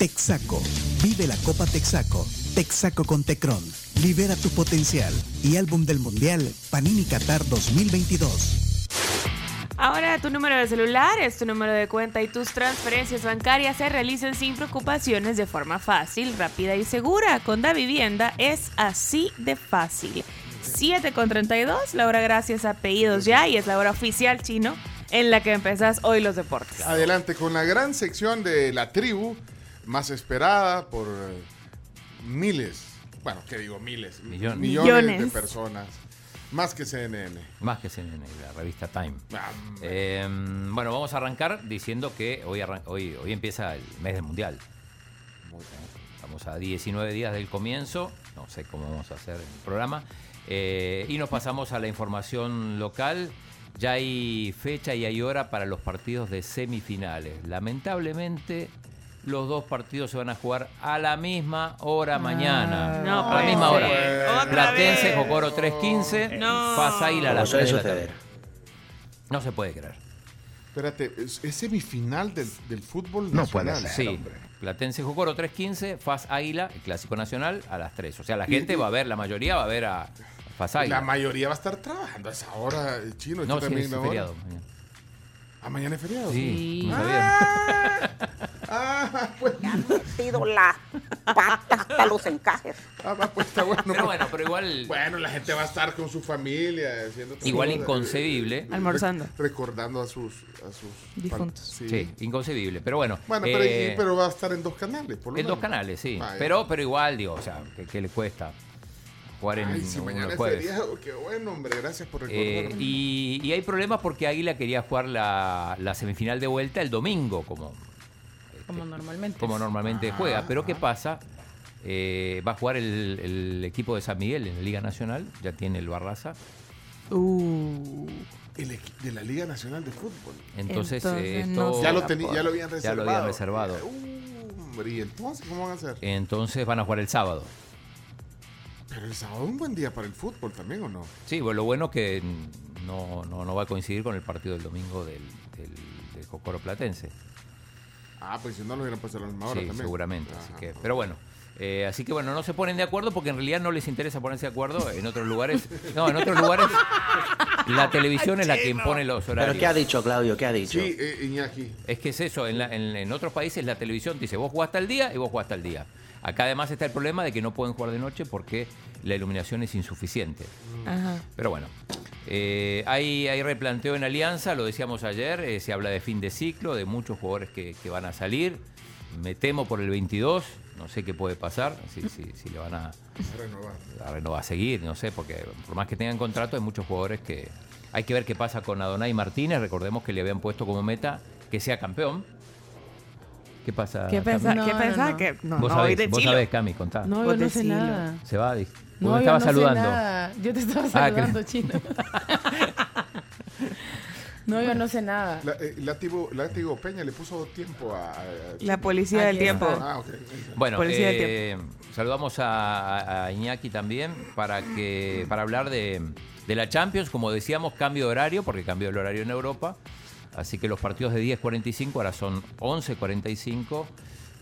Texaco, Vive la Copa Texaco, Texaco con Tecron, Libera tu potencial y álbum del Mundial Panini Qatar 2022. Ahora tu número de celular es tu número de cuenta y tus transferencias bancarias se realizan sin preocupaciones de forma fácil, rápida y segura. Con Da Vivienda es así de fácil. 7 con 32, la hora gracias a Pedidos Ya y es la hora oficial chino en la que empezás hoy los deportes. Adelante con la gran sección de la tribu, más esperada por eh, miles, bueno, ¿qué digo? Miles, Millones. millones, de personas. Más que CNN. Más que CNN, la revista Time. Ah, Eh, bueno, vamos a arrancar diciendo que hoy, hoy, hoy empieza el mes del Mundial. Estamos a 19 días del comienzo, no sé cómo vamos a hacer el programa. Eh, y nos pasamos a la información local. Ya hay fecha y hay hora para los partidos de semifinales. Lamentablemente, los dos partidos se van a jugar a la misma hora mañana. No a la misma ser. hora. Otra Platense, vez. Jocoro 3.15, No. Águila a las suele 3 de la tarde. No se puede creer. Espérate, ¿es, es semifinal del, del fútbol No puede nacional? ser. Sí, hombre. Platense Jocoro 3.15, Faz Águila, el clásico nacional, a las 3. O sea, la gente va a ver, la mayoría va a ver a Faz La Águila. mayoría va a estar trabajando a esa hora, eh, chino. No, sí, también es feriado. mañana. Ah, mañana es feriado. Sí, no sabía. Ah, pues, Me han metido la pata hasta los encajes. ah, va, pues está bueno. Pero bueno, pero igual, Bueno, la gente va a estar con su familia haciendo igual inconcebible. Almorzando. rec- Recordando a sus, a sus Difuntos. Sí. Sí, inconcebible. Pero bueno. Bueno, pero, eh, pero va a estar en dos canales, por lo en dos canales, sí. Vaya. Pero, pero igual, digo, o sea, ¿qué, qué le cuesta jugar en Ay, si mañana jueves? qué bueno, hombre. Gracias por Eh, recordarme. y, y hay problemas porque Águila quería jugar la, la semifinal de vuelta el domingo, como, Como normalmente. como normalmente Ah, juega. Pero ¿qué pasa? Eh, va a jugar el, el equipo de San Miguel en la Liga Nacional, ya tiene el Barraza. Uh, El de la Liga Nacional de Fútbol. Entonces, Entonces, eh, no se Ya lo, teni- por- ya lo habían Ya reservado. lo habían reservado. Uh, hombre, ¿y entonces cómo van a hacer? entonces van a jugar el sábado. Pero el sábado es un buen día para el fútbol también, ¿o no? Sí, bueno, lo bueno que no, no, no va a coincidir con el partido del domingo del, del, del Jocoro Platense. Ah, pues si no lo hubieran puesto a la misma hora Sí, también. seguramente. Así que, pero bueno. eh, así que bueno, no se ponen de acuerdo porque en realidad no les interesa ponerse de acuerdo. En otros lugares, no, en otros lugares la televisión es la que impone los horarios. ¿Pero qué ha dicho, Claudio? ¿Qué ha dicho? Sí, eh, Iñaki. Es que es eso, en, la- en- en otros países la televisión dice, vos jugás tal día y vos jugás tal día. Acá además está el problema de que no pueden jugar de noche porque la iluminación es insuficiente. ajá. Pero bueno, eh, hay, hay replanteo en Alianza, lo decíamos ayer, eh, se habla de fin de ciclo, de muchos jugadores que, que van a salir. Me temo por el 22, no sé qué puede pasar, si, si, si le van a, Renovar. a renovar, a seguir, no sé, porque por más que tengan contrato hay muchos jugadores que... Hay que ver qué pasa con Adonai Martínez, recordemos que le habían puesto como meta que sea campeón. ¿Qué pasa? ¿Qué pensás? No, ¿Qué no, pensás? no. Que no, Vos no sabés, de vos Chilo. sabés, Cami, contá. No, yo no sé nada. Se va, di- No, me yo estabas no sé saludando. nada. Yo te estaba Ah, saludando, que- chino. no, yo no sé nada. La, eh, Látigo, Látigo Peña le puso tiempo a... a- La policía del tiempo. Ah. Bueno, Policía del eh, saludamos a, a- a Iñaki también para que para hablar de, de la Champions. Como decíamos, cambio de horario, porque cambió el horario en Europa. Así que los partidos de 10.45 ahora son 11.45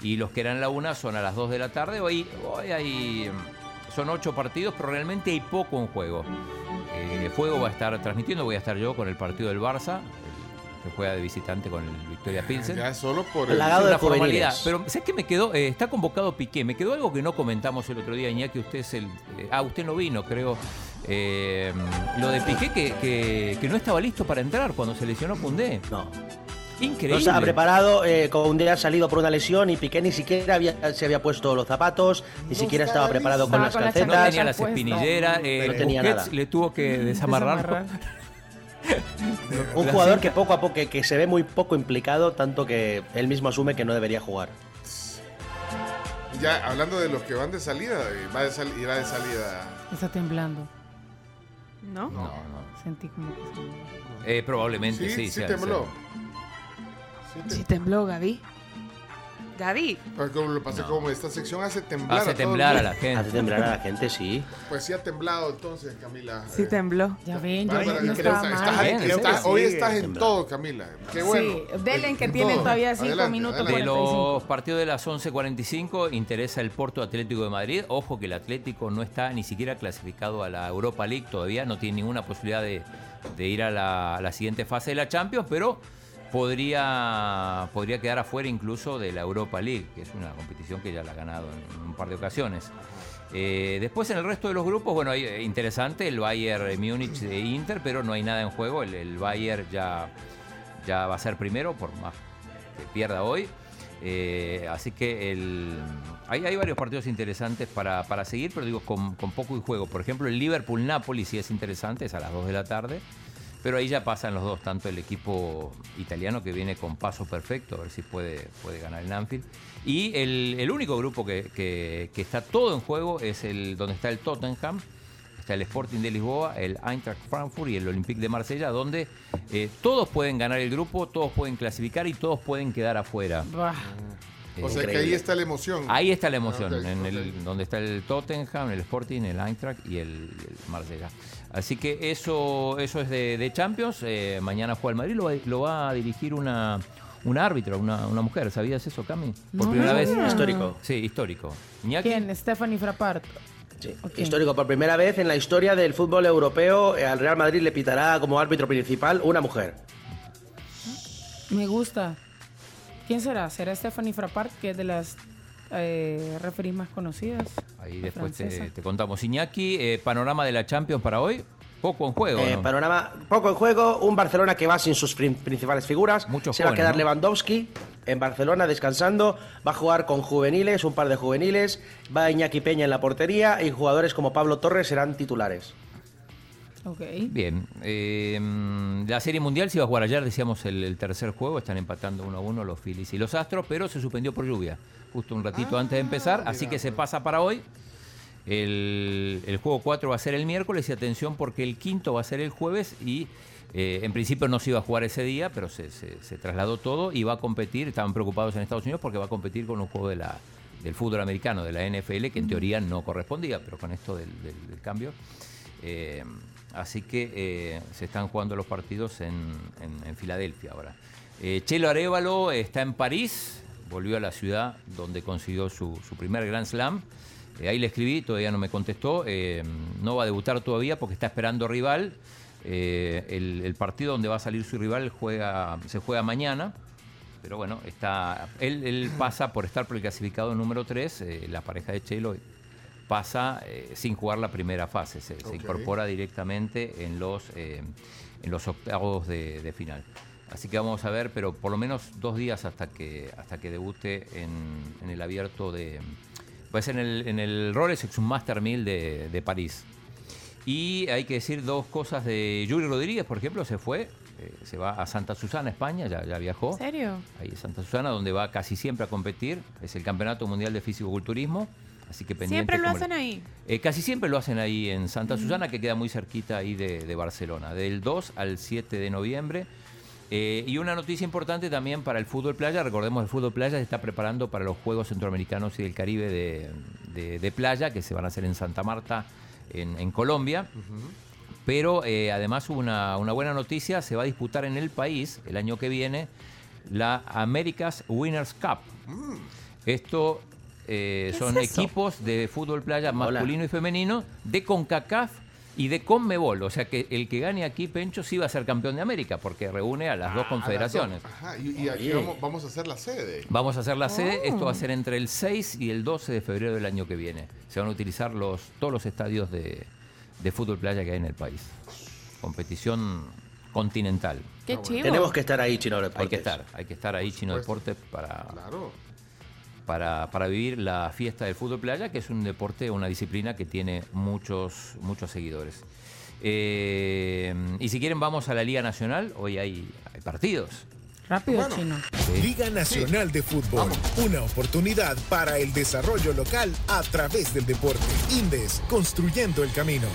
y los que eran la una son a las 2 de la tarde. Hoy, hoy hay, son 8 partidos, pero realmente hay poco en juego. Eh, Fuego va a estar transmitiendo, voy a estar yo con el partido del Barça, que juega de visitante con el Victoria Pilsen. Ya solo por el... Plagado de una formalidad. Pero ¿sabes qué me quedó? Eh, está convocado Piqué. Me quedó algo que no comentamos el otro día, Iñaki. Usted es el. eh, ah, usted no vino, creo. Eh, lo de Piqué que, que- que no estaba listo para entrar cuando se lesionó Cundé. No. Increíble. No estaba preparado, eh, Koundé ha salido por una lesión y Piqué ni siquiera había, se había puesto los zapatos, ni siquiera estaba preparado con las con las No calcetas. tenía las espinilleras. eh, No tenía Busquets nada. le tuvo que desamarrar. Un jugador que poco a poco, que, que se ve muy poco implicado, tanto que él mismo asume que no debería jugar. Ya hablando de los que van de salida, eh, va de sal- irá de salida. Está temblando. ¿No? No, no. Sentí como que se- Eh, probablemente Sí, sí. sí, tembló. Sí tembló, Gaby. Gaby. Pues como lo pasa, No. como esta sección hace temblar Hace a temblar a la gente. Hace temblar a la gente, sí. Pues sí ha temblado entonces, Camila. Sí Eh, tembló. Ya ven, creo que hoy estás en todo, Camila. Qué bueno. Sí, denle que todo. todavía cinco Adelante, minutos De adelante. 45. los partidos de las 11.45 interesa el Porto Atlético de Madrid. Ojo que el Atlético no está ni siquiera clasificado a la Europa League todavía, no tiene ninguna posibilidad de, de ir a la, a la siguiente fase de la Champions, pero podría, podría quedar afuera incluso de la Europa League, que es una competición que ya la ha ganado en, un par de ocasiones. Eh, después en el resto de los grupos, bueno, hay- eh, interesante el Bayern Múnich de Inter, pero no hay nada en juego. El, el Bayern ya, ya va a ser primero, por más que pierda hoy. Eh, así que el, hay, hay varios partidos interesantes para, para seguir, pero digo, con, poco y juego. Por ejemplo, el Liverpool-Napoli sí es interesante, es a las 2 de la tarde. Pero ahí ya pasan los dos, tanto el equipo italiano que viene con paso perfecto, a ver si puede, puede ganar el Anfield. Y el, el único grupo que, que- que está todo en juego es el donde está el Tottenham, está el Sporting de Lisboa, el Eintracht Frankfurt y el Olympique de Marsella, donde eh, todos pueden ganar el grupo, todos pueden clasificar y todos pueden quedar afuera. Bah, O sea que ahí está la emoción. Ahí está la emoción, Ok, en el, donde está el Tottenham, el Sporting, el Eintracht y el, el Marsella. Así que eso, eso es de, de Champions. Eh, mañana juega el Madrid, lo va, lo va a dirigir una, una árbitra, una, una mujer. ¿Sabías eso, Cami? Por No, primera no vez. Histórico. Sí, histórico. Iñaki. ¿Quién? Stephanie Frappart. Sí. Histórico. Por primera vez en la historia del fútbol europeo, eh, al Real Madrid le pitará como árbitro principal una mujer. Me gusta. ¿Quién será? ¿Será Stephanie Frappart, que es de las eh, referees más conocidas? Ahí después te, contamos. Iñaki, eh, panorama de la Champions para hoy. Poco en juego. Eh, ¿no? panorama poco en juego, un Barcelona que va sin sus prin- principales figuras. Muchos Se va a quedar ¿no? Lewandowski en Barcelona descansando. Va a jugar con juveniles, un par de juveniles. Va Iñaki Peña en la portería y jugadores como Pablo Torres serán titulares. Ok. Bien, eh, la Serie Mundial se iba a jugar ayer, decíamos el, el tercer juego, están empatando uno a uno los Phillies y los Astros, pero se suspendió por lluvia, justo un ratito antes de empezar, así que se pasa para hoy. El, el juego 4 va a ser el miércoles y atención porque el quinto va a ser el jueves y eh, en principio no se iba a jugar ese día, pero se, se- se trasladó todo y va a competir, estaban preocupados en Estados Unidos porque va a competir con un juego de la, del fútbol americano, de la NFL, que en teoría no correspondía, pero con esto del, del- del cambio. Eh, así que eh, se están jugando los partidos en, Filadelfia ahora. Eh, Chelo Arevalo está en París, volvió a la ciudad donde consiguió su, primer Grand Slam. Ahí le escribí, todavía no me contestó. no va a debutar todavía porque está esperando rival. El, partido donde va a salir su rival juega, se juega mañana. Pero bueno, está, él, pasa por estar por el clasificado número 3. la pareja de Chelo pasa eh, sin jugar la primera fase. Se, incorpora directamente en los, eh, en los octavos de, de final. Así que vamos a ver, pero por lo menos dos días hasta que, hasta que debute en, en el abierto de. Ser en el, en el Rolex Exum Master 1000 de, de París. Y hay que decir dos cosas de Yuri Rodríguez, por ejemplo, se fue, eh, se va a Santa Susana, España, ya, ya viajó. ¿En serio? Ahí es Santa Susana, donde va casi siempre a competir. Es el Campeonato Mundial de Fisicoculturismo. Así que pendiente. Siempre lo hacen ahí. Eh, casi siempre lo hacen ahí en Santa Susana, que queda muy cerquita ahí de, de Barcelona, del 2 al 7 de noviembre. Eh, y una noticia importante también para el fútbol playa. Recordemos, el fútbol playa se está preparando para los Juegos Centroamericanos y del Caribe de, de- de playa, que se van a hacer en Santa Marta, en, en Colombia. Pero eh, además hubo una, una buena noticia, se va a disputar en el país el año que viene la America's Winners Cup. Esto eh, ¿Qué son es equipos de fútbol playa Hola. masculino y femenino de CONCACAF y de CONMEBOL. O sea que el que gane aquí, Pencho, sí va a ser campeón de América, porque reúne a las dos Ah, confederaciones. a las dos. Ajá, y, y aquí vamos, vamos a hacer la sede. Vamos a hacer la sede, esto Oh. va a ser entre el 6 y el 12 de febrero del año que viene. Se van a utilizar los, todos los estadios de, de fútbol playa que hay en el país. Competición continental. Qué chivo. Tenemos que estar ahí, Chino Hay Deportes. que estar, hay que estar ahí, Chino supuesto. Deporte, para, Claro. Para, para vivir la fiesta del fútbol playa, que es un deporte, una disciplina que tiene muchos, muchos seguidores. Eh, y si quieren, vamos a la Liga Nacional. Hoy hay, hay partidos. Rápido, Bueno. chino. Liga Nacional de Fútbol. Una oportunidad para el desarrollo local a través del deporte. Indes, construyendo el camino.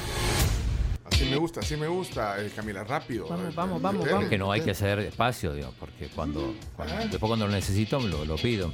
Así me gusta, así me gusta, eh, Camila, rápido. Vamos, Eh, vamos, vamos, metele, vamos. Que no hay que hacer espacio, digo, porque cuando, cuando- después cuando lo necesito lo, lo pido.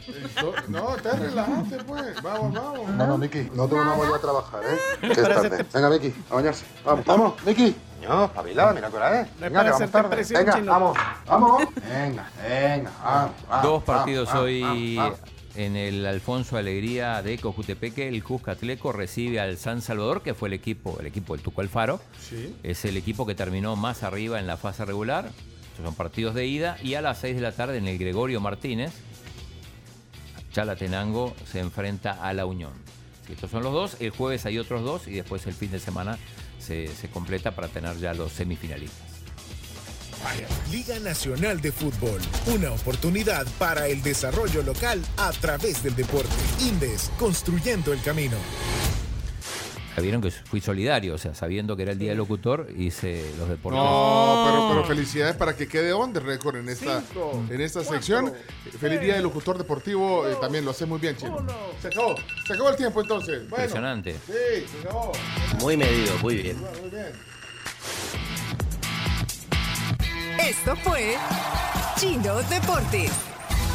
No, No, te relajate, pues. Vamos, vamos. Vamos, Miki, nosotros vamos ya a trabajar, ¿eh? Que es tarde. Venga, Miki, a bañarse. Vamos, vamos, Miki. No, espabila, mira. No es Venga, para que vamos tarde. Venga, vamos, vamos. Venga, venga, vamos, vamos, Dos partidos vamos, hoy vamos, vamos. En el Alfonso Alegría de Cojutepeque. El Cuscatleco recibe al San Salvador, que fue el equipo, el equipo del Tuco Alfaro. Sí. Es el equipo que terminó más arriba en la fase regular. Estos son partidos de ida. Y a las 6 de la tarde en el Gregorio Martínez, Chalatenango se enfrenta a la Unión. Sí, estos son los dos. El jueves hay otros dos y después el fin de semana se, se completa para tener ya los semifinalistas. Liga Nacional de Fútbol. Una oportunidad para el desarrollo local a través del deporte. Indes, construyendo el camino. Ya Vieron que fui solidario, o sea, sabiendo que era el día del locutor, hice los deportes. No, pero, pero felicidades para que quede on the record en esta, en esta sección. Feliz día del locutor deportivo, eh, también lo hace muy bien, Chino. Se acabó, se acabó el tiempo entonces. Bueno, Impresionante. Sí, se acabó. Muy medido, muy bien. Muy bien. Esto fue Chino Deportes.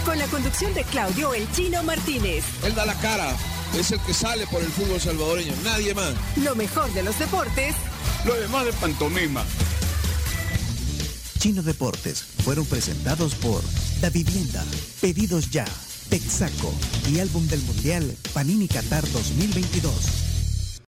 Con la conducción de Claudio El Chino Martínez. Él da la cara, es el que sale por el fútbol salvadoreño, nadie más. Lo mejor de los deportes Lo demás de pantomima. Chino Deportes fueron presentados por Da Vivienda, Pedidos Ya, Texaco y Álbum del Mundial Panini Qatar 2022.